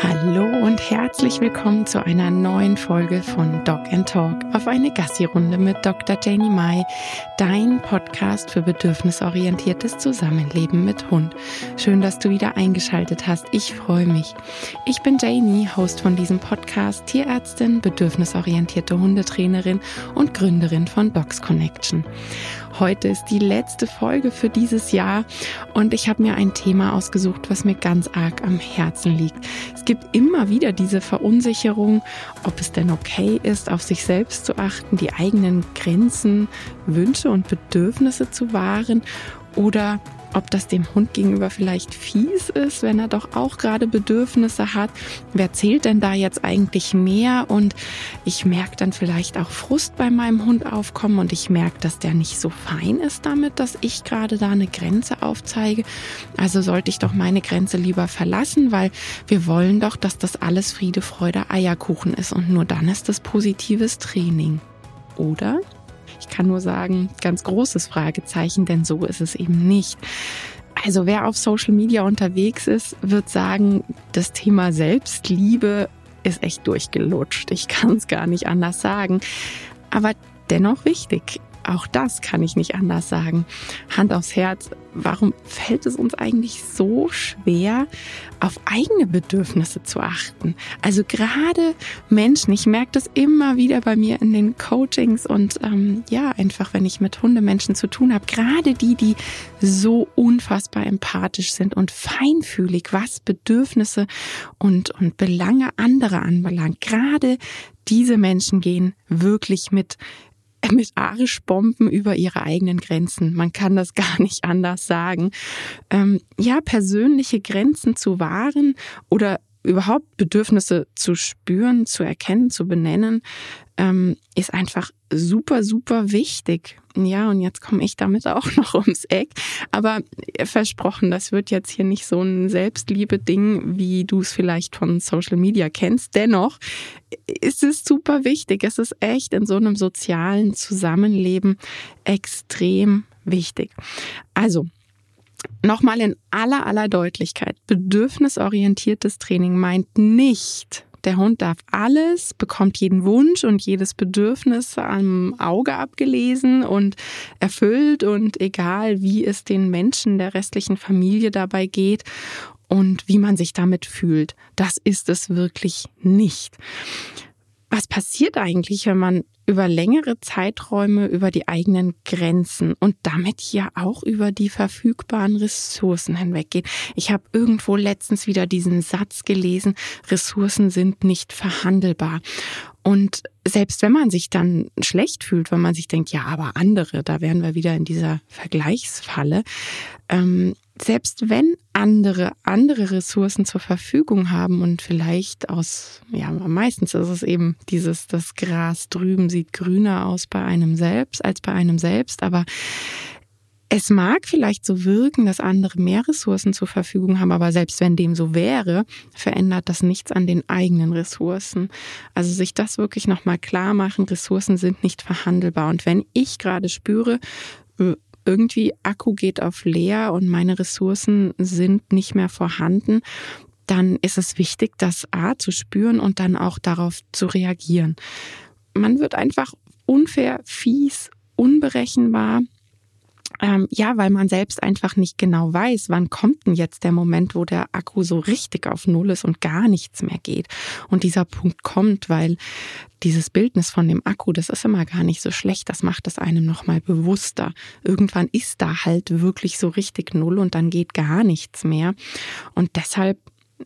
Hallo und herzlich willkommen zu einer neuen Folge von Dog and Talk auf eine Gassi-Runde mit Dr. Janie Mai, dein Podcast für bedürfnisorientiertes Zusammenleben mit Hund. Schön, dass du wieder eingeschaltet hast. Ich freue mich. Ich bin Janie, Host von diesem Podcast, Tierärztin, bedürfnisorientierte Hundetrainerin und Gründerin von Dogs Connection. Heute ist die letzte Folge für dieses Jahr und ich habe mir ein Thema ausgesucht, was mir ganz arg am Herzen liegt. Es gibt immer wieder diese Verunsicherung, ob es denn okay ist, auf sich selbst zu achten, die eigenen Grenzen, Wünsche und Bedürfnisse zu wahren oder ob das dem Hund gegenüber vielleicht fies ist, wenn er doch auch gerade Bedürfnisse hat. Wer zählt denn da jetzt eigentlich mehr? Und ich merke dann vielleicht auch Frust bei meinem Hund aufkommen und ich merke, dass der nicht so fein ist damit, dass ich gerade da eine Grenze aufzeige. Also sollte ich doch meine Grenze lieber verlassen, weil wir wollen doch, dass das alles Friede, Freude, Eierkuchen ist und nur dann ist das positives Training. Oder? Ich kann nur sagen, ganz großes Fragezeichen, denn so ist es eben nicht. Also wer auf Social Media unterwegs ist, wird sagen, das Thema Selbstliebe ist echt durchgelutscht. Ich kann es gar nicht anders sagen. Aber dennoch wichtig. Auch das kann ich nicht anders sagen. Hand aufs Herz, warum fällt es uns eigentlich so schwer, auf eigene Bedürfnisse zu achten? Also gerade Menschen, ich merke das immer wieder bei mir in den Coachings und ähm, ja, einfach wenn ich mit Hundemenschen zu tun habe, gerade die, die so unfassbar empathisch sind und feinfühlig, was Bedürfnisse und, und Belange anderer anbelangt, gerade diese Menschen gehen wirklich mit mit Arschbomben über ihre eigenen Grenzen. Man kann das gar nicht anders sagen. Ähm, ja, persönliche Grenzen zu wahren oder überhaupt Bedürfnisse zu spüren, zu erkennen, zu benennen, ähm, ist einfach super, super wichtig. Ja, und jetzt komme ich damit auch noch ums Eck. Aber versprochen, das wird jetzt hier nicht so ein Selbstliebe-Ding, wie du es vielleicht von Social Media kennst. Dennoch ist es super wichtig. Es ist echt in so einem sozialen Zusammenleben extrem wichtig. Also, Nochmal in aller, aller Deutlichkeit. Bedürfnisorientiertes Training meint nicht, der Hund darf alles, bekommt jeden Wunsch und jedes Bedürfnis am Auge abgelesen und erfüllt und egal, wie es den Menschen der restlichen Familie dabei geht und wie man sich damit fühlt. Das ist es wirklich nicht. Was passiert eigentlich, wenn man über längere Zeiträume über die eigenen Grenzen und damit ja auch über die verfügbaren Ressourcen hinweggeht. Ich habe irgendwo letztens wieder diesen Satz gelesen, Ressourcen sind nicht verhandelbar. Und selbst wenn man sich dann schlecht fühlt, wenn man sich denkt, ja, aber andere, da wären wir wieder in dieser Vergleichsfalle, ähm, selbst wenn andere andere Ressourcen zur Verfügung haben und vielleicht aus, ja, meistens ist es eben dieses, das Gras drüben sieht grüner aus bei einem selbst als bei einem selbst, aber es mag vielleicht so wirken, dass andere mehr Ressourcen zur Verfügung haben, aber selbst wenn dem so wäre, verändert das nichts an den eigenen Ressourcen. Also sich das wirklich nochmal klar machen, Ressourcen sind nicht verhandelbar. Und wenn ich gerade spüre, äh, irgendwie Akku geht auf leer und meine Ressourcen sind nicht mehr vorhanden, dann ist es wichtig, das A zu spüren und dann auch darauf zu reagieren. Man wird einfach unfair, fies, unberechenbar ähm, ja, weil man selbst einfach nicht genau weiß, wann kommt denn jetzt der Moment, wo der Akku so richtig auf Null ist und gar nichts mehr geht. Und dieser Punkt kommt, weil dieses Bildnis von dem Akku, das ist immer gar nicht so schlecht, das macht es einem nochmal bewusster. Irgendwann ist da halt wirklich so richtig Null und dann geht gar nichts mehr. Und deshalb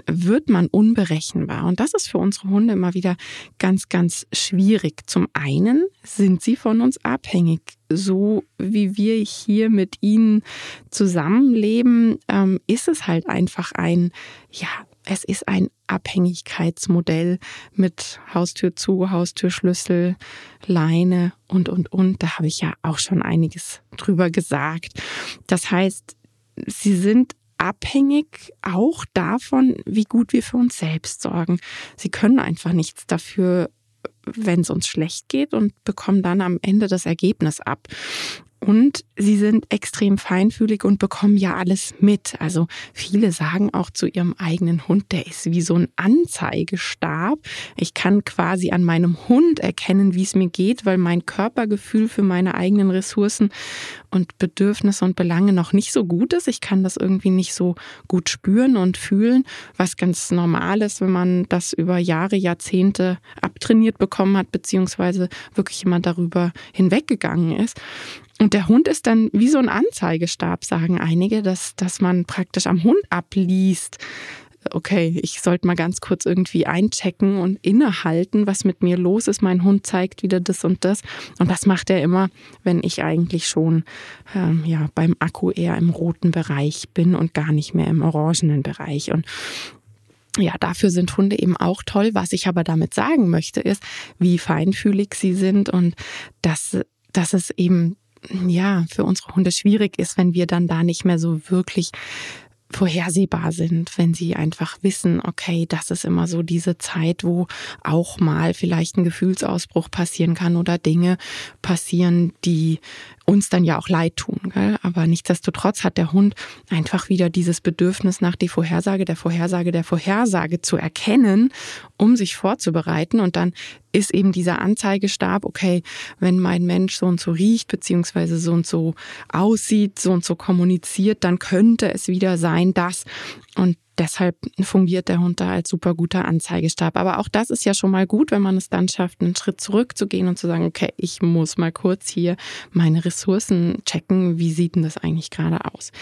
wird man unberechenbar. Und das ist für unsere Hunde immer wieder ganz, ganz schwierig. Zum einen sind sie von uns abhängig. So wie wir hier mit ihnen zusammenleben, ähm, ist es halt einfach ein, ja, es ist ein Abhängigkeitsmodell mit Haustür zu, Haustürschlüssel, Leine und, und, und. Da habe ich ja auch schon einiges drüber gesagt. Das heißt, sie sind abhängig auch davon, wie gut wir für uns selbst sorgen. Sie können einfach nichts dafür, wenn es uns schlecht geht und bekommen dann am Ende das Ergebnis ab. Und sie sind extrem feinfühlig und bekommen ja alles mit. Also viele sagen auch zu ihrem eigenen Hund, der ist wie so ein Anzeigestab. Ich kann quasi an meinem Hund erkennen, wie es mir geht, weil mein Körpergefühl für meine eigenen Ressourcen und Bedürfnisse und Belange noch nicht so gut ist. Ich kann das irgendwie nicht so gut spüren und fühlen, was ganz normal ist, wenn man das über Jahre, Jahrzehnte abtrainiert bekommen hat, beziehungsweise wirklich jemand darüber hinweggegangen ist. Und der Hund ist dann wie so ein Anzeigestab, sagen einige, dass, dass man praktisch am Hund abliest. Okay, ich sollte mal ganz kurz irgendwie einchecken und innehalten, was mit mir los ist. Mein Hund zeigt wieder das und das. Und das macht er immer, wenn ich eigentlich schon ähm, ja, beim Akku eher im roten Bereich bin und gar nicht mehr im orangenen Bereich. Und ja, dafür sind Hunde eben auch toll. Was ich aber damit sagen möchte, ist, wie feinfühlig sie sind und dass, dass es eben ja, für unsere Hunde schwierig ist, wenn wir dann da nicht mehr so wirklich vorhersehbar sind, wenn sie einfach wissen, okay, das ist immer so diese Zeit, wo auch mal vielleicht ein Gefühlsausbruch passieren kann oder Dinge passieren, die uns dann ja auch leid tun. Gell? Aber nichtsdestotrotz hat der Hund einfach wieder dieses Bedürfnis nach die Vorhersage, der Vorhersage, der Vorhersage zu erkennen, um sich vorzubereiten. Und dann ist eben dieser Anzeigestab, okay, wenn mein Mensch so und so riecht, beziehungsweise so und so aussieht, so und so kommuniziert, dann könnte es wieder sein, dass. Und deshalb fungiert der Hund da als super guter Anzeigestab. Aber auch das ist ja schon mal gut, wenn man es dann schafft, einen Schritt zurückzugehen und zu sagen, okay, ich muss mal kurz hier meine Ressourcen checken. Wie sieht denn das eigentlich gerade aus?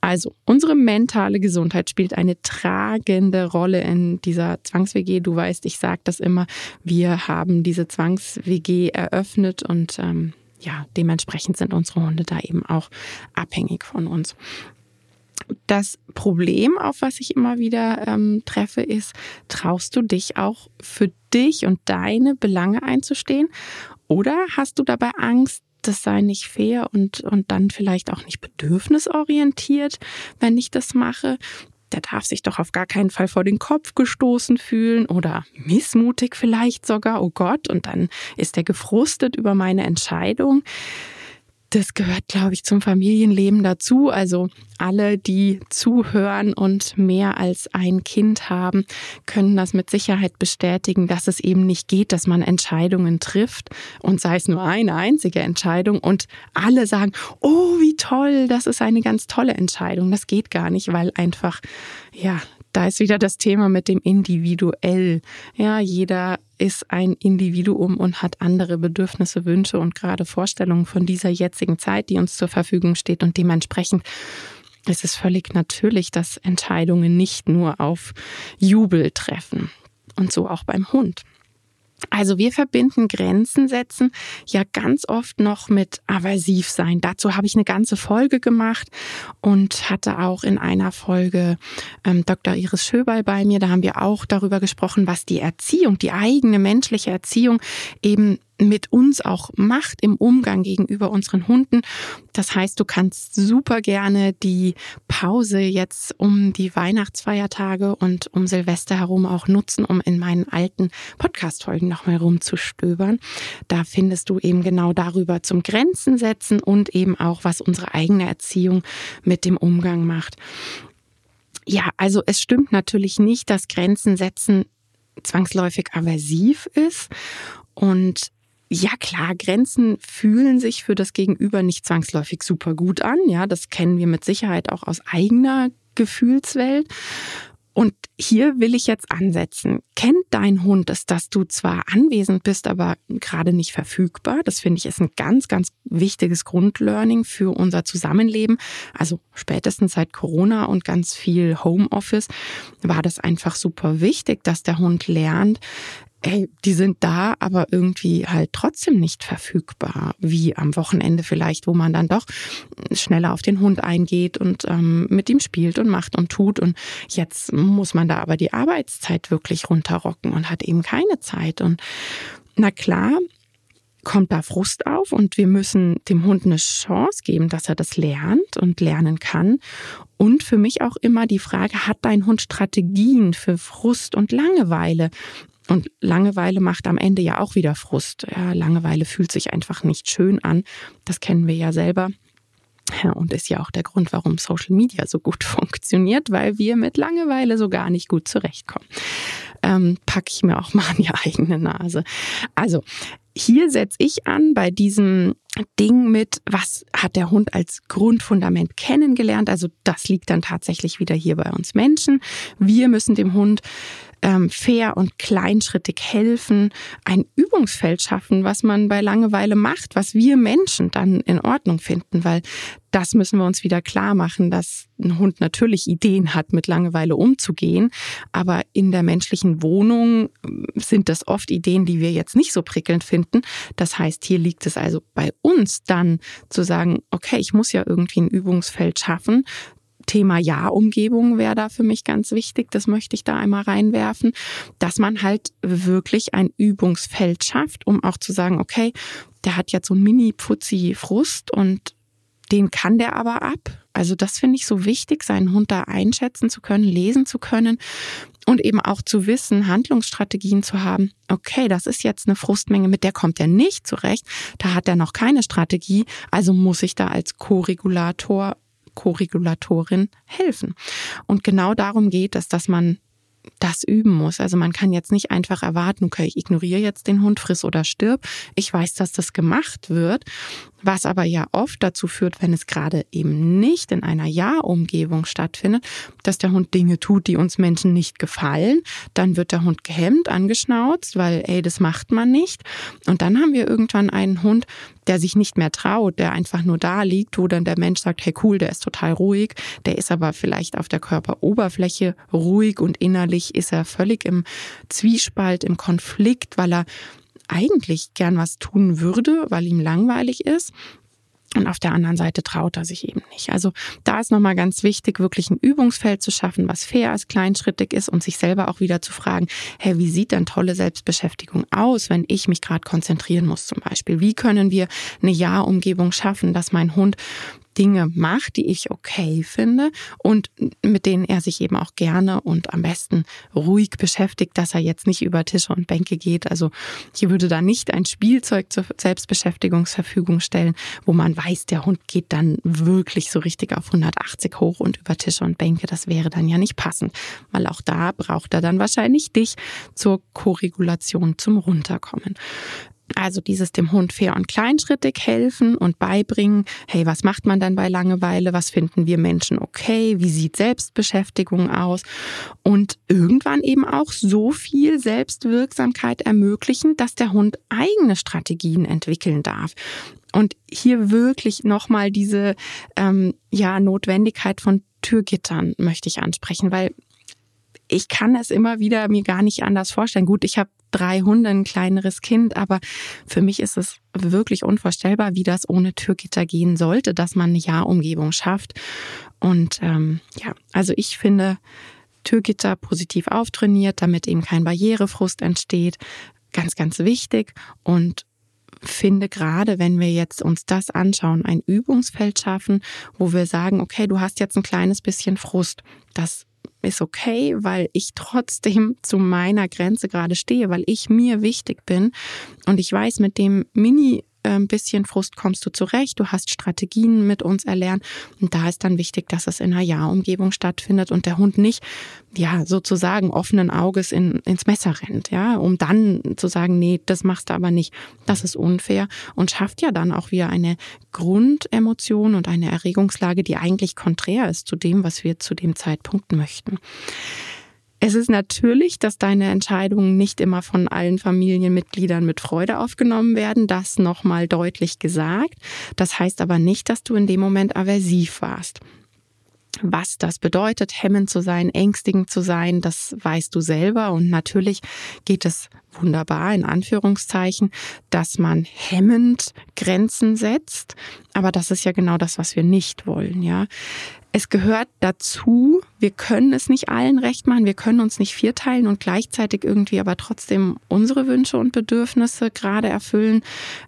Also, unsere mentale Gesundheit spielt eine tragende Rolle in dieser Zwangs-WG. Du weißt, ich sage das immer. Wir haben diese Zwangs-WG eröffnet und ähm, ja, dementsprechend sind unsere Hunde da eben auch abhängig von uns. Das Problem, auf was ich immer wieder ähm, treffe, ist, traust du dich auch für dich und deine Belange einzustehen? Oder hast du dabei Angst, das sei nicht fair und, und dann vielleicht auch nicht bedürfnisorientiert, wenn ich das mache? Der darf sich doch auf gar keinen Fall vor den Kopf gestoßen fühlen oder missmutig vielleicht sogar, oh Gott, und dann ist er gefrustet über meine Entscheidung das gehört, glaube ich, zum Familienleben dazu. Also alle, die zuhören und mehr als ein Kind haben, können das mit Sicherheit bestätigen, dass es eben nicht geht, dass man Entscheidungen trifft und sei es nur eine einzige Entscheidung und alle sagen, oh, wie toll, das ist eine ganz tolle Entscheidung. Das geht gar nicht, weil einfach, ja, da ist wieder das Thema mit dem individuell. Ja, jeder ist ein Individuum und hat andere Bedürfnisse, Wünsche und gerade Vorstellungen von dieser jetzigen Zeit, die uns zur Verfügung steht. Und dementsprechend ist es völlig natürlich, dass Entscheidungen nicht nur auf Jubel treffen. Und so auch beim Hund. Also wir verbinden Grenzen setzen ja ganz oft noch mit aversiv sein. Dazu habe ich eine ganze Folge gemacht und hatte auch in einer Folge ähm, Dr. Iris Schöberl bei mir. Da haben wir auch darüber gesprochen, was die Erziehung, die eigene menschliche Erziehung eben mit uns auch macht im Umgang gegenüber unseren Hunden. Das heißt, du kannst super gerne die Pause jetzt um die Weihnachtsfeiertage und um Silvester herum auch nutzen, um in meinen alten Podcast-Folgen nochmal rumzustöbern. Da findest du eben genau darüber zum Grenzen setzen und eben auch, was unsere eigene Erziehung mit dem Umgang macht. Ja, also es stimmt natürlich nicht, dass Grenzen setzen zwangsläufig aversiv ist. Und ja klar, Grenzen fühlen sich für das Gegenüber nicht zwangsläufig super gut an. Ja, das kennen wir mit Sicherheit auch aus eigener Gefühlswelt. Und hier will ich jetzt ansetzen. Kennt dein Hund es, dass du zwar anwesend bist, aber gerade nicht verfügbar? Das finde ich ist ein ganz, ganz wichtiges Grundlearning für unser Zusammenleben. Also spätestens seit Corona und ganz viel Homeoffice war das einfach super wichtig, dass der Hund lernt, ey, die sind da, aber irgendwie halt trotzdem nicht verfügbar, wie am Wochenende vielleicht, wo man dann doch schneller auf den Hund eingeht und ähm, mit ihm spielt und macht und tut. Und jetzt muss man da aber die Arbeitszeit wirklich runterrocken und hat eben keine Zeit. Und na klar, kommt da Frust auf und wir müssen dem Hund eine Chance geben, dass er das lernt und lernen kann. Und für mich auch immer die Frage, hat dein Hund Strategien für Frust und Langeweile? Und Langeweile macht am Ende ja auch wieder Frust. Ja, Langeweile fühlt sich einfach nicht schön an. Das kennen wir ja selber. Ja, und ist ja auch der Grund, warum Social Media so gut funktioniert, weil wir mit Langeweile so gar nicht gut zurechtkommen. Ähm, packe ich mir auch mal an die eigene Nase. Also, hier setze ich an bei diesem Ding mit, was hat der Hund als Grundfundament kennengelernt. Also das liegt dann tatsächlich wieder hier bei uns Menschen. Wir müssen dem Hund ähm, fair und kleinschrittig helfen, ein Übungsfeld schaffen, was man bei Langeweile macht, was wir Menschen dann in Ordnung finden, weil das müssen wir uns wieder klar machen, dass ein Hund natürlich Ideen hat, mit Langeweile umzugehen, aber in der menschlichen Wohnung ähm, sind das oft Ideen, die wir jetzt nicht so prickelnd finden. Das heißt, hier liegt es also bei uns dann zu sagen, okay, ich muss ja irgendwie ein Übungsfeld schaffen, Thema Ja-Umgebung wäre da für mich ganz wichtig. Das möchte ich da einmal reinwerfen, dass man halt wirklich ein Übungsfeld schafft, um auch zu sagen, okay, der hat jetzt so ein Mini-Putzi-Frust und den kann der aber ab. Also das finde ich so wichtig, seinen Hund da einschätzen zu können, lesen zu können und eben auch zu wissen, Handlungsstrategien zu haben. Okay, das ist jetzt eine Frustmenge, mit der kommt er nicht zurecht. Da hat er noch keine Strategie. Also muss ich da als Co-Regulator Co-Regulatorin helfen. Und genau darum geht es, dass man das üben muss. Also man kann jetzt nicht einfach erwarten, okay, ich ignoriere jetzt den Hund, friss oder stirb. Ich weiß, dass das gemacht wird, was aber ja oft dazu führt, wenn es gerade eben nicht in einer Ja-Umgebung stattfindet, dass der Hund Dinge tut, die uns Menschen nicht gefallen. Dann wird der Hund gehemmt, angeschnauzt, weil, ey, das macht man nicht. Und dann haben wir irgendwann einen Hund, der sich nicht mehr traut, der einfach nur da liegt, wo dann der Mensch sagt, hey cool, der ist total ruhig, der ist aber vielleicht auf der Körperoberfläche ruhig und innerlich ist er völlig im Zwiespalt, im Konflikt, weil er eigentlich gern was tun würde, weil ihm langweilig ist. Und auf der anderen Seite traut er sich eben nicht. Also da ist nochmal ganz wichtig, wirklich ein Übungsfeld zu schaffen, was fair ist, kleinschrittig ist und sich selber auch wieder zu fragen, hey, wie sieht denn tolle Selbstbeschäftigung aus, wenn ich mich gerade konzentrieren muss zum Beispiel? Wie können wir eine Ja-Umgebung schaffen, dass mein Hund Dinge macht, die ich okay finde und mit denen er sich eben auch gerne und am besten ruhig beschäftigt, dass er jetzt nicht über Tische und Bänke geht. Also ich würde da nicht ein Spielzeug zur Selbstbeschäftigungsverfügung stellen, wo man weiß, der Hund geht dann wirklich so richtig auf 180 hoch und über Tische und Bänke. Das wäre dann ja nicht passend, weil auch da braucht er dann wahrscheinlich dich zur Korregulation zum Runterkommen. Also dieses dem Hund fair und kleinschrittig helfen und beibringen, hey, was macht man dann bei Langeweile? Was finden wir Menschen okay? Wie sieht Selbstbeschäftigung aus? Und irgendwann eben auch so viel Selbstwirksamkeit ermöglichen, dass der Hund eigene Strategien entwickeln darf. Und hier wirklich nochmal diese ähm, ja, Notwendigkeit von Türgittern möchte ich ansprechen, weil ich kann es immer wieder mir gar nicht anders vorstellen. Gut, ich habe drei Hunde, ein kleineres Kind, aber für mich ist es wirklich unvorstellbar, wie das ohne Türgitter gehen sollte, dass man eine Ja-Umgebung schafft. Und ähm, ja, also ich finde Türgitter positiv auftrainiert, damit eben kein Barrierefrust entsteht. Ganz, ganz wichtig. Und finde gerade, wenn wir jetzt uns das anschauen, ein Übungsfeld schaffen, wo wir sagen, okay, du hast jetzt ein kleines bisschen Frust. Das ist okay, weil ich trotzdem zu meiner Grenze gerade stehe, weil ich mir wichtig bin. Und ich weiß, mit dem Mini ein bisschen Frust kommst du zurecht, du hast Strategien mit uns erlernt und da ist dann wichtig, dass es in einer Ja-Umgebung stattfindet und der Hund nicht, ja, sozusagen offenen Auges in, ins Messer rennt, ja, um dann zu sagen, nee, das machst du aber nicht. Das ist unfair und schafft ja dann auch wieder eine Grundemotion und eine Erregungslage, die eigentlich konträr ist zu dem, was wir zu dem Zeitpunkt möchten. Es ist natürlich, dass deine Entscheidungen nicht immer von allen Familienmitgliedern mit Freude aufgenommen werden. Das nochmal deutlich gesagt. Das heißt aber nicht, dass du in dem Moment aversiv warst. Was das bedeutet, hemmend zu sein, ängstigend zu sein, das weißt du selber. Und natürlich geht es wunderbar in Anführungszeichen, dass man hemmend Grenzen setzt. Aber das ist ja genau das, was wir nicht wollen, ja es gehört dazu. Wir können es nicht allen recht machen. Wir können uns nicht vierteilen und gleichzeitig irgendwie aber trotzdem unsere Wünsche und Bedürfnisse gerade erfüllen.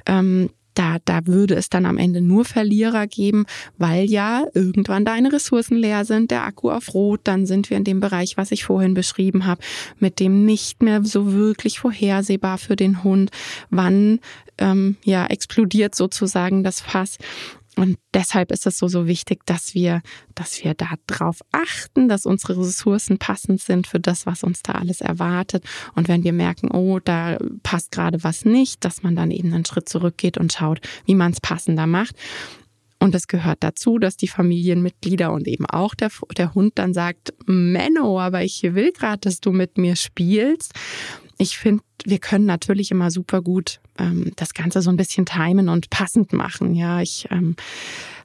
Ähm, Da, da würde es dann am Ende nur Verlierer geben, weil ja irgendwann deine Ressourcen leer sind, der Akku auf Rot, dann sind wir in dem Bereich, was ich vorhin beschrieben habe, mit dem nicht mehr so wirklich vorhersehbar für den Hund, wann ähm, ja explodiert sozusagen das Fass. Und deshalb ist es so, so wichtig, dass wir, dass wir darauf achten, dass unsere Ressourcen passend sind für das, was uns da alles erwartet. Und wenn wir merken, oh, da passt gerade was nicht, dass man dann eben einen Schritt zurückgeht und schaut, wie man es passender macht. Und es gehört dazu, dass die Familienmitglieder und eben auch der, der Hund dann sagt, Menno, aber ich will gerade, dass du mit mir spielst. Ich finde, wir können natürlich immer super gut ähm, das Ganze so ein bisschen timen und passend machen. Ja, ich ähm,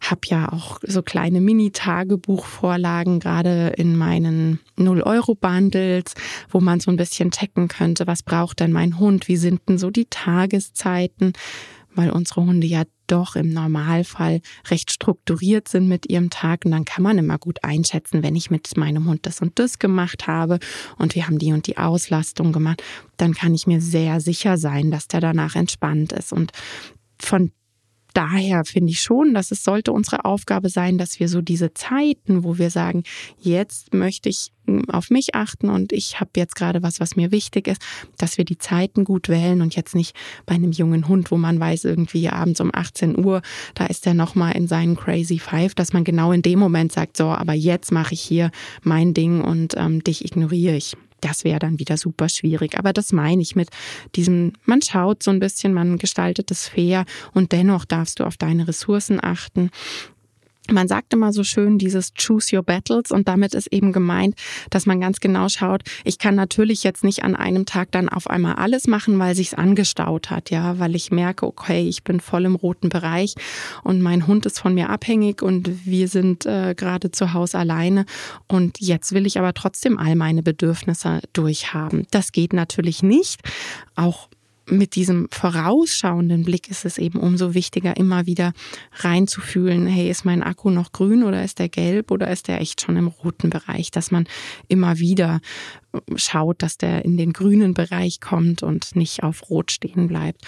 habe ja auch so kleine Mini-Tagebuchvorlagen, gerade in meinen 0-Euro-Bundles, wo man so ein bisschen checken könnte, was braucht denn mein Hund, wie sind denn so die Tageszeiten, weil unsere Hunde ja doch im Normalfall recht strukturiert sind mit ihrem Tag. Und dann kann man immer gut einschätzen, wenn ich mit meinem Hund das und das gemacht habe und wir haben die und die Auslastung gemacht, dann kann ich mir sehr sicher sein, dass der danach entspannt ist. Und von daher finde ich schon, dass es sollte unsere Aufgabe sein, dass wir so diese Zeiten, wo wir sagen, jetzt möchte ich hm, auf mich achten und ich habe jetzt gerade was, was mir wichtig ist, dass wir die Zeiten gut wählen und jetzt nicht bei einem jungen Hund, wo man weiß, irgendwie abends um 18 Uhr, da ist er nochmal in seinen Crazy Five, dass man genau in dem Moment sagt, so, aber jetzt mache ich hier mein Ding und ähm, dich ignoriere ich das wäre dann wieder super schwierig. Aber das meine ich mit diesem, man schaut so ein bisschen, man gestaltet es fair und dennoch darfst du auf deine Ressourcen achten. Man sagt immer so schön dieses Choose Your Battles und damit ist eben gemeint, dass man ganz genau schaut, ich kann natürlich jetzt nicht an einem Tag dann auf einmal alles machen, weil sich's angestaut hat, ja, weil ich merke, okay, ich bin voll im roten Bereich und mein Hund ist von mir abhängig und wir sind äh, gerade zu Hause alleine und jetzt will ich aber trotzdem all meine Bedürfnisse durchhaben. Das geht natürlich nicht. Auch mit diesem vorausschauenden Blick ist es eben umso wichtiger, immer wieder reinzufühlen, hey, ist mein Akku noch grün oder ist der gelb oder ist der echt schon im roten Bereich, dass man immer wieder schaut, dass der in den grünen Bereich kommt und nicht auf rot stehen bleibt.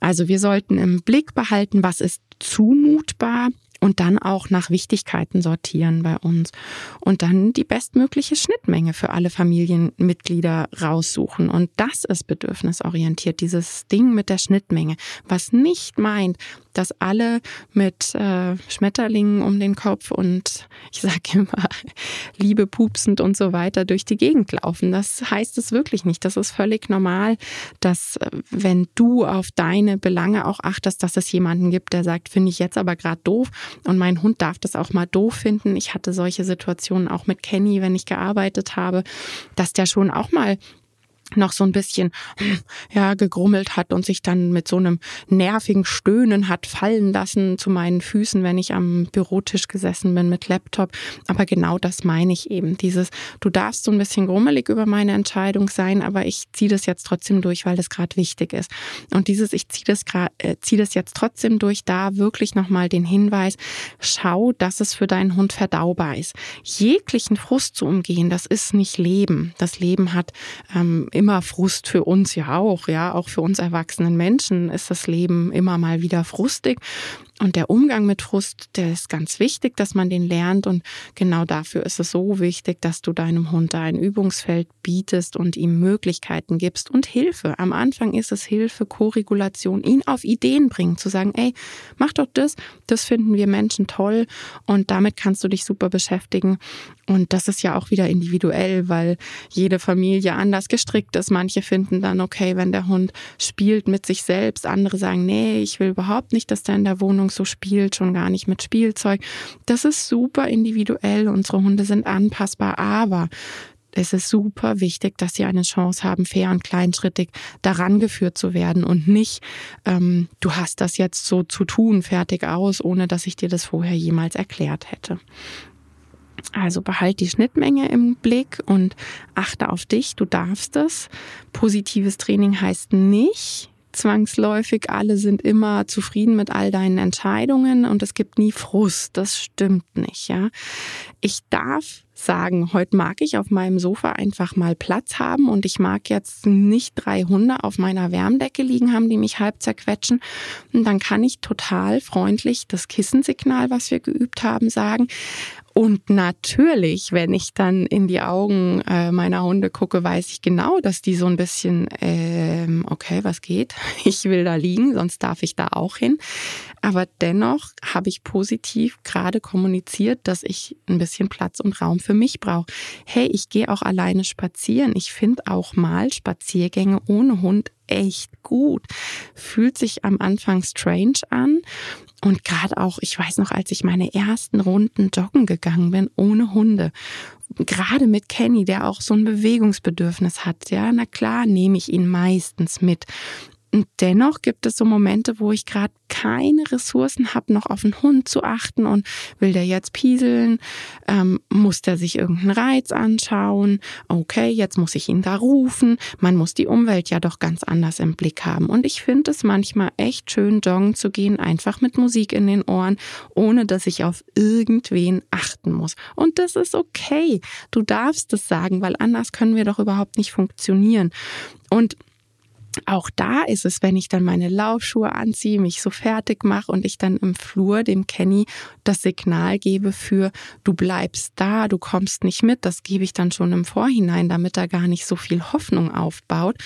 Also wir sollten im Blick behalten, was ist zumutbar, und dann auch nach Wichtigkeiten sortieren bei uns und dann die bestmögliche Schnittmenge für alle Familienmitglieder raussuchen. Und das ist bedürfnisorientiert, dieses Ding mit der Schnittmenge, was nicht meint, dass alle mit äh, Schmetterlingen um den Kopf und ich sage immer Liebe pupsend und so weiter durch die Gegend laufen. Das heißt es wirklich nicht. Das ist völlig normal, dass äh, wenn du auf deine Belange auch achtest, dass es jemanden gibt, der sagt, finde ich jetzt aber gerade doof und mein Hund darf das auch mal doof finden. Ich hatte solche Situationen auch mit Kenny, wenn ich gearbeitet habe, dass der schon auch mal noch so ein bisschen ja gegrummelt hat und sich dann mit so einem nervigen Stöhnen hat fallen lassen zu meinen Füßen, wenn ich am Bürotisch gesessen bin mit Laptop. Aber genau das meine ich eben. Dieses, du darfst so ein bisschen grummelig über meine Entscheidung sein, aber ich ziehe das jetzt trotzdem durch, weil das gerade wichtig ist. Und dieses, ich ziehe das äh, ziehe das jetzt trotzdem durch, da wirklich nochmal den Hinweis, schau, dass es für deinen Hund verdaubar ist. Jeglichen Frust zu umgehen, das ist nicht Leben. Das Leben hat ähm, immer Frust für uns ja auch, ja, auch für uns erwachsenen Menschen ist das Leben immer mal wieder frustig. Und der Umgang mit Frust, der ist ganz wichtig, dass man den lernt. Und genau dafür ist es so wichtig, dass du deinem Hund da ein Übungsfeld bietest und ihm Möglichkeiten gibst und Hilfe. Am Anfang ist es Hilfe, Korregulation, ihn auf Ideen bringen, zu sagen, ey, mach doch das, das finden wir Menschen toll und damit kannst du dich super beschäftigen. Und das ist ja auch wieder individuell, weil jede Familie anders gestrickt ist. Manche finden dann okay, wenn der Hund spielt mit sich selbst. Andere sagen, nee, ich will überhaupt nicht, dass der in der Wohnung so spielt, schon gar nicht mit Spielzeug. Das ist super individuell. Unsere Hunde sind anpassbar, aber es ist super wichtig, dass sie eine Chance haben, fair und kleinschrittig daran geführt zu werden und nicht, ähm, du hast das jetzt so zu tun, fertig aus, ohne dass ich dir das vorher jemals erklärt hätte. Also behalt die Schnittmenge im Blick und achte auf dich, du darfst es. Positives Training heißt nicht, zwangsläufig, alle sind immer zufrieden mit all deinen Entscheidungen und es gibt nie Frust. Das stimmt nicht, ja. Ich darf sagen, heute mag ich auf meinem Sofa einfach mal Platz haben und ich mag jetzt nicht drei Hunde auf meiner Wärmdecke liegen haben, die mich halb zerquetschen. Und dann kann ich total freundlich das Kissensignal, was wir geübt haben, sagen. Und natürlich, wenn ich dann in die Augen äh, meiner Hunde gucke, weiß ich genau, dass die so ein bisschen, ähm, okay, was geht? Ich will da liegen, sonst darf ich da auch hin. Aber dennoch habe ich positiv gerade kommuniziert, dass ich ein bisschen Platz und Raum für mich brauche. Hey, ich gehe auch alleine spazieren. Ich finde auch mal Spaziergänge ohne Hund echt gut. Fühlt sich am Anfang strange an. Und gerade auch, ich weiß noch, als ich meine ersten Runden joggen gegangen bin, ohne Hunde, gerade mit Kenny, der auch so ein Bewegungsbedürfnis hat, ja, na klar, nehme ich ihn meistens mit. Und dennoch gibt es so Momente, wo ich gerade keine Ressourcen habe, noch auf den Hund zu achten und will der jetzt pieseln, ähm, muss der sich irgendeinen Reiz anschauen, okay, jetzt muss ich ihn da rufen, man muss die Umwelt ja doch ganz anders im Blick haben. Und ich finde es manchmal echt schön, joggen zu gehen, einfach mit Musik in den Ohren, ohne dass ich auf irgendwen achten muss. Und das ist okay. Du darfst es sagen, weil anders können wir doch überhaupt nicht funktionieren. Und auch da ist es, wenn ich dann meine Laufschuhe anziehe, mich so fertig mache und ich dann im Flur dem Kenny das Signal gebe für du bleibst da, du kommst nicht mit, das gebe ich dann schon im Vorhinein, damit er gar nicht so viel Hoffnung aufbaut.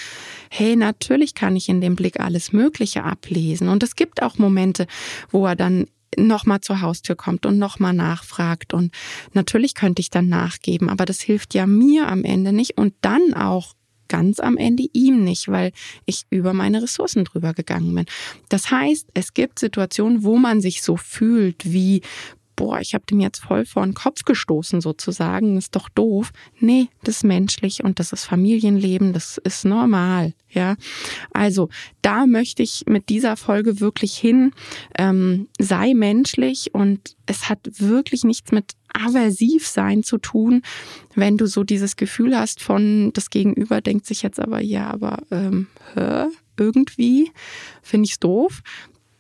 Hey, natürlich kann ich in dem Blick alles Mögliche ablesen und es gibt auch Momente, wo er dann nochmal zur Haustür kommt und nochmal nachfragt. Und natürlich könnte ich dann nachgeben, aber das hilft ja mir am Ende nicht. Und dann auch ganz am Ende ihm nicht, weil ich über meine Ressourcen drüber gegangen bin. Das heißt, es gibt Situationen, wo man sich so fühlt wie boah, ich habe dem jetzt voll vor den Kopf gestoßen sozusagen, ist doch doof. Nee, das ist menschlich und das ist Familienleben, das ist normal, ja. Also da möchte ich mit dieser Folge wirklich hin, ähm, sei menschlich und es hat wirklich nichts mit aversiv sein zu tun, wenn du so dieses Gefühl hast von, das Gegenüber denkt sich jetzt aber, ja, aber ähm, hä, irgendwie finde ich es doof.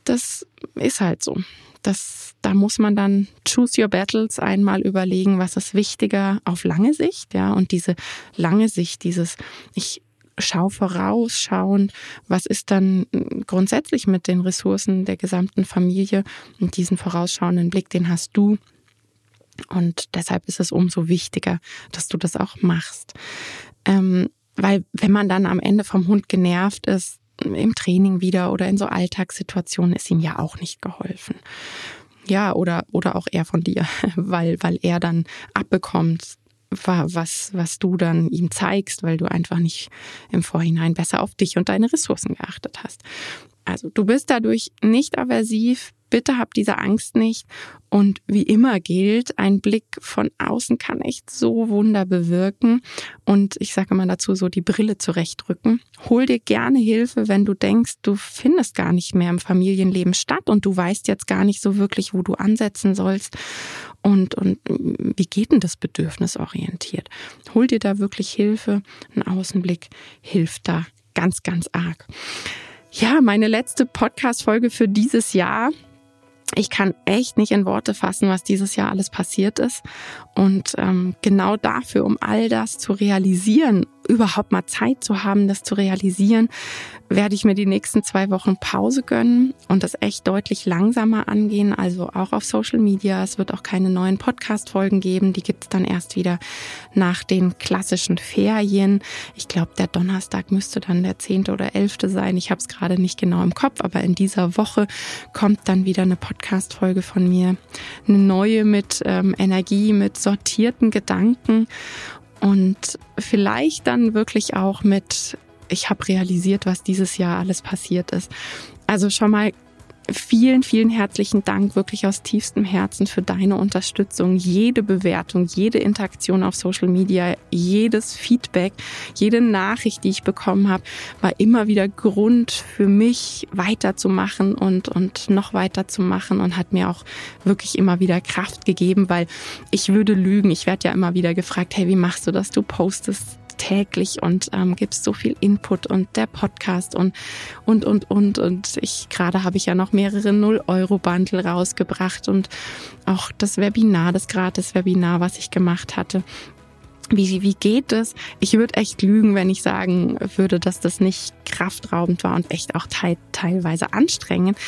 Das ist halt so. Das, da muss man dann choose your battles einmal überlegen, was ist wichtiger auf lange Sicht, ja, und diese lange Sicht, dieses, ich schau vorausschauen, was ist dann grundsätzlich mit den Ressourcen der gesamten Familie und diesen vorausschauenden Blick, den hast du und deshalb ist es umso wichtiger, dass du das auch machst. Ähm, weil wenn man dann am Ende vom Hund genervt ist, im Training wieder oder in so Alltagssituationen, ist ihm ja auch nicht geholfen. Ja, oder, oder auch er von dir, weil, weil er dann abbekommt, was, was du dann ihm zeigst, weil du einfach nicht im Vorhinein besser auf dich und deine Ressourcen geachtet hast. Also du bist dadurch nicht aversiv, bitte hab diese Angst nicht. Und wie immer gilt, ein Blick von außen kann echt so Wunder bewirken. Und ich sage mal dazu, so die Brille zurechtrücken. Hol dir gerne Hilfe, wenn du denkst, du findest gar nicht mehr im Familienleben statt und du weißt jetzt gar nicht so wirklich, wo du ansetzen sollst. Und, und wie geht denn das bedürfnisorientiert? Hol dir da wirklich Hilfe. Ein Außenblick hilft da ganz, ganz arg. Ja, meine letzte Podcast-Folge für dieses Jahr. Ich kann echt nicht in Worte fassen, was dieses Jahr alles passiert ist. Und ähm, genau dafür, um all das zu realisieren, überhaupt mal Zeit zu haben, das zu realisieren, werde ich mir die nächsten zwei Wochen Pause gönnen und das echt deutlich langsamer angehen. Also auch auf Social Media. Es wird auch keine neuen Podcast-Folgen geben. Die gibt es dann erst wieder nach den klassischen Ferien. Ich glaube, der Donnerstag müsste dann der zehnte oder elfte sein. Ich habe es gerade nicht genau im Kopf, aber in dieser Woche kommt dann wieder eine Podcast-Folge von mir. Eine neue mit ähm, Energie, mit sortierten Gedanken und vielleicht dann wirklich auch mit ich habe realisiert, was dieses Jahr alles passiert ist. Also schon mal vielen, vielen herzlichen Dank wirklich aus tiefstem Herzen für deine Unterstützung. Jede Bewertung, jede Interaktion auf Social Media, jedes Feedback, jede Nachricht, die ich bekommen habe, war immer wieder Grund für mich weiterzumachen und, und noch weiterzumachen und hat mir auch wirklich immer wieder Kraft gegeben, weil ich würde lügen. Ich werde ja immer wieder gefragt, hey, wie machst du das? Du postest täglich und ähm, gibst so viel Input und der Podcast und und und und und ich gerade habe ich ja noch mehrere 0 Euro Bundle rausgebracht und auch das Webinar, das gratis Webinar, was ich gemacht hatte. Wie, wie geht es? Ich würde echt lügen, wenn ich sagen würde, dass das nicht kraftraubend war und echt auch te teilweise anstrengend.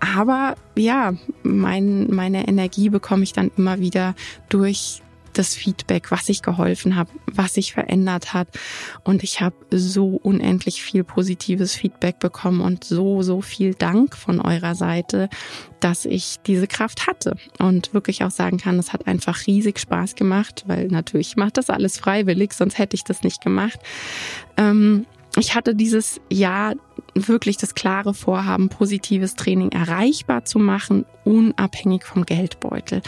Aber ja, mein, meine Energie bekomme ich dann immer wieder durch das Feedback, was ich geholfen habe, was sich verändert hat. Und ich habe so unendlich viel positives Feedback bekommen und so, so viel Dank von eurer Seite, dass ich diese Kraft hatte und wirklich auch sagen kann, es hat einfach riesig Spaß gemacht, weil natürlich macht das alles freiwillig, sonst hätte ich das nicht gemacht. Ähm, ich hatte dieses Jahr wirklich das klare Vorhaben, positives Training erreichbar zu machen, unabhängig vom Geldbeutel.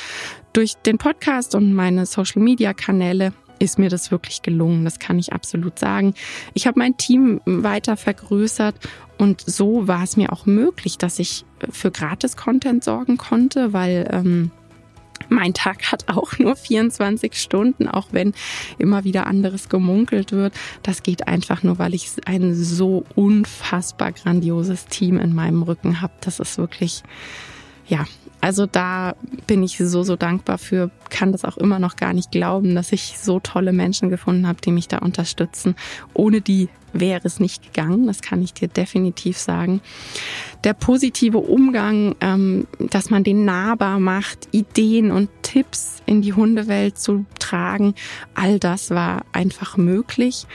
Durch den Podcast und meine Social-Media-Kanäle ist mir das wirklich gelungen. Das kann ich absolut sagen. Ich habe mein Team weiter vergrößert und so war es mir auch möglich, dass ich für Gratis-Content sorgen konnte, weil ähm, mein Tag hat auch nur 24 Stunden, auch wenn immer wieder anderes gemunkelt wird. Das geht einfach nur, weil ich ein so unfassbar grandioses Team in meinem Rücken habe. Das ist wirklich, ja, also da bin ich so, so dankbar für, kann das auch immer noch gar nicht glauben, dass ich so tolle Menschen gefunden habe, die mich da unterstützen. Ohne die wäre es nicht gegangen, das kann ich dir definitiv sagen. Der positive Umgang, ähm, dass man den nahbar macht, Ideen und Tipps in die Hundewelt zu tragen, all das war einfach möglich.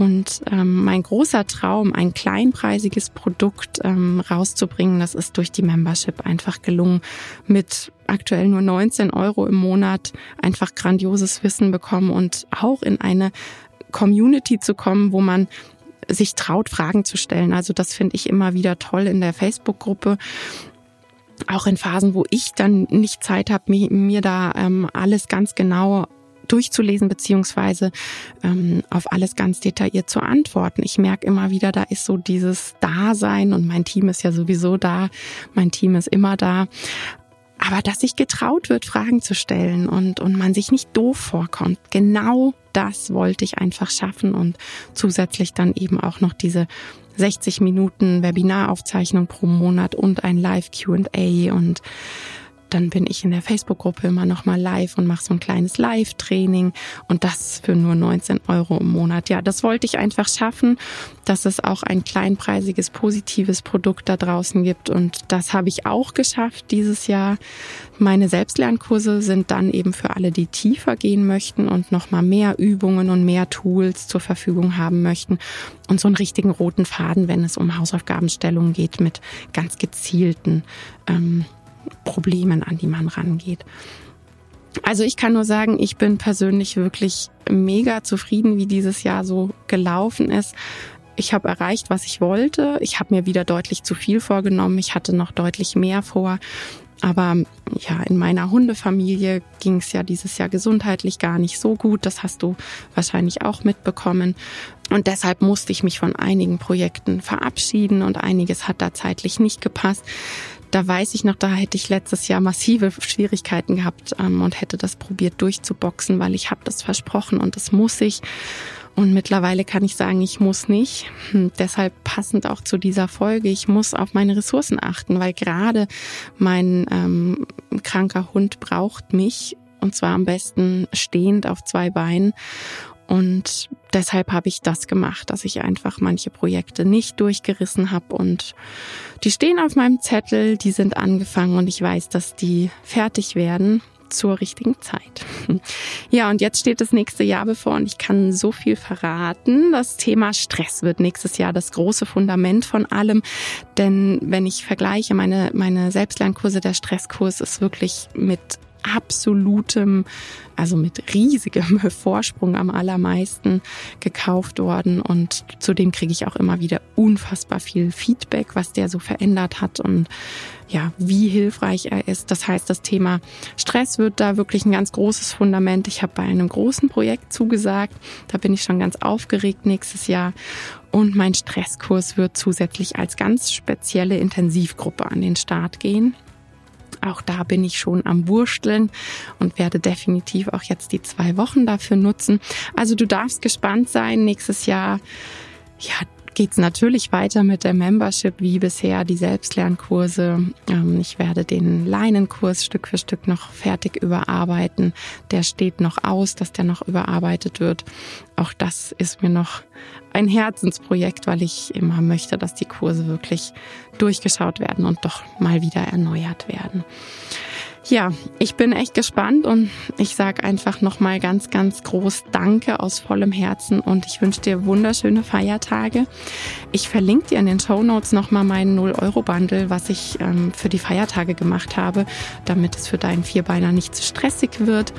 Und ähm, mein großer Traum, ein kleinpreisiges Produkt ähm, rauszubringen, das ist durch die Membership einfach gelungen. Mit aktuell nur 19 Euro im Monat einfach grandioses Wissen bekommen und auch in eine Community zu kommen, wo man sich traut, Fragen zu stellen. Also das finde ich immer wieder toll in der Facebook-Gruppe auch in Phasen, wo ich dann nicht Zeit habe, mir, mir da ähm, alles ganz genau durchzulesen beziehungsweise ähm, auf alles ganz detailliert zu antworten. Ich merke immer wieder, da ist so dieses Dasein und mein Team ist ja sowieso da, mein Team ist immer da. Aber dass sich getraut wird, Fragen zu stellen und, und man sich nicht doof vorkommt, genau das wollte ich einfach schaffen und zusätzlich dann eben auch noch diese 60 Minuten Webinaraufzeichnung pro Monat und ein Live Q&A und dann bin ich in der Facebook-Gruppe immer noch mal live und mache so ein kleines Live-Training und das für nur 19 Euro im Monat. Ja, das wollte ich einfach schaffen, dass es auch ein kleinpreisiges, positives Produkt da draußen gibt und das habe ich auch geschafft dieses Jahr. Meine Selbstlernkurse sind dann eben für alle, die tiefer gehen möchten und noch mal mehr Übungen und mehr Tools zur Verfügung haben möchten und so einen richtigen roten Faden, wenn es um Hausaufgabenstellungen geht, mit ganz gezielten ähm, Problemen, an die man rangeht. Also ich kann nur sagen, ich bin persönlich wirklich mega zufrieden, wie dieses Jahr so gelaufen ist. Ich habe erreicht, was ich wollte. Ich habe mir wieder deutlich zu viel vorgenommen. Ich hatte noch deutlich mehr vor. Aber ja, in meiner Hundefamilie ging es ja dieses Jahr gesundheitlich gar nicht so gut. Das hast du wahrscheinlich auch mitbekommen. Und deshalb musste ich mich von einigen Projekten verabschieden und einiges hat da zeitlich nicht gepasst da weiß ich noch, da hätte ich letztes Jahr massive Schwierigkeiten gehabt ähm, und hätte das probiert durchzuboxen, weil ich habe das versprochen und das muss ich. Und mittlerweile kann ich sagen, ich muss nicht. Hm, deshalb passend auch zu dieser Folge, ich muss auf meine Ressourcen achten, weil gerade mein ähm, kranker Hund braucht mich und zwar am besten stehend auf zwei Beinen. Und deshalb habe ich das gemacht, dass ich einfach manche Projekte nicht durchgerissen habe und die stehen auf meinem Zettel, die sind angefangen und ich weiß, dass die fertig werden zur richtigen Zeit. Ja, und jetzt steht das nächste Jahr bevor und ich kann so viel verraten. Das Thema Stress wird nächstes Jahr das große Fundament von allem, denn wenn ich vergleiche meine meine Selbstlernkurse, der Stresskurs ist wirklich mit absolutem, also mit riesigem Vorsprung am allermeisten gekauft worden und zudem kriege ich auch immer wieder unfassbar viel Feedback, was der so verändert hat und ja, wie hilfreich er ist. Das heißt, das Thema Stress wird da wirklich ein ganz großes Fundament. Ich habe bei einem großen Projekt zugesagt. Da bin ich schon ganz aufgeregt nächstes Jahr. Und mein Stresskurs wird zusätzlich als ganz spezielle Intensivgruppe an den Start gehen. Auch da bin ich schon am Wursteln und werde definitiv auch jetzt die zwei Wochen dafür nutzen. Also du darfst gespannt sein. Nächstes Jahr, ja, geht's natürlich weiter mit der Membership wie bisher, die Selbstlernkurse. Ähm, ich werde den Leinenkurs Stück für Stück noch fertig überarbeiten. Der steht noch aus, dass der noch überarbeitet wird. Auch das ist mir noch ein Herzensprojekt, weil ich immer möchte, dass die Kurse wirklich durchgeschaut werden und doch mal wieder erneuert werden. Ja, ich bin echt gespannt und ich sage einfach nochmal ganz, ganz groß Danke aus vollem Herzen und ich wünsche dir wunderschöne Feiertage. Ich verlinke dir in den Show Notes nochmal meinen 0-Euro-Bundle, was ich ähm, für die Feiertage gemacht habe, damit es für deinen Vierbeiner nicht zu stressig wird.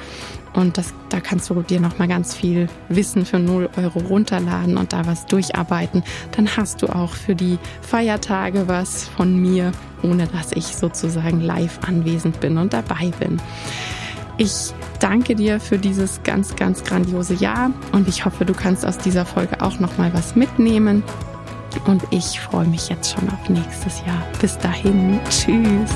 Und das, da kannst du dir nochmal ganz viel Wissen für 0 Euro runterladen und da was durcharbeiten. Dann hast du auch für die Feiertage was von mir, ohne dass ich sozusagen live anwesend bin und dabei bin. Ich danke dir für dieses ganz, ganz grandiose Jahr und ich hoffe, du kannst aus dieser Folge auch nochmal was mitnehmen. Und ich freue mich jetzt schon auf nächstes Jahr. Bis dahin, tschüss.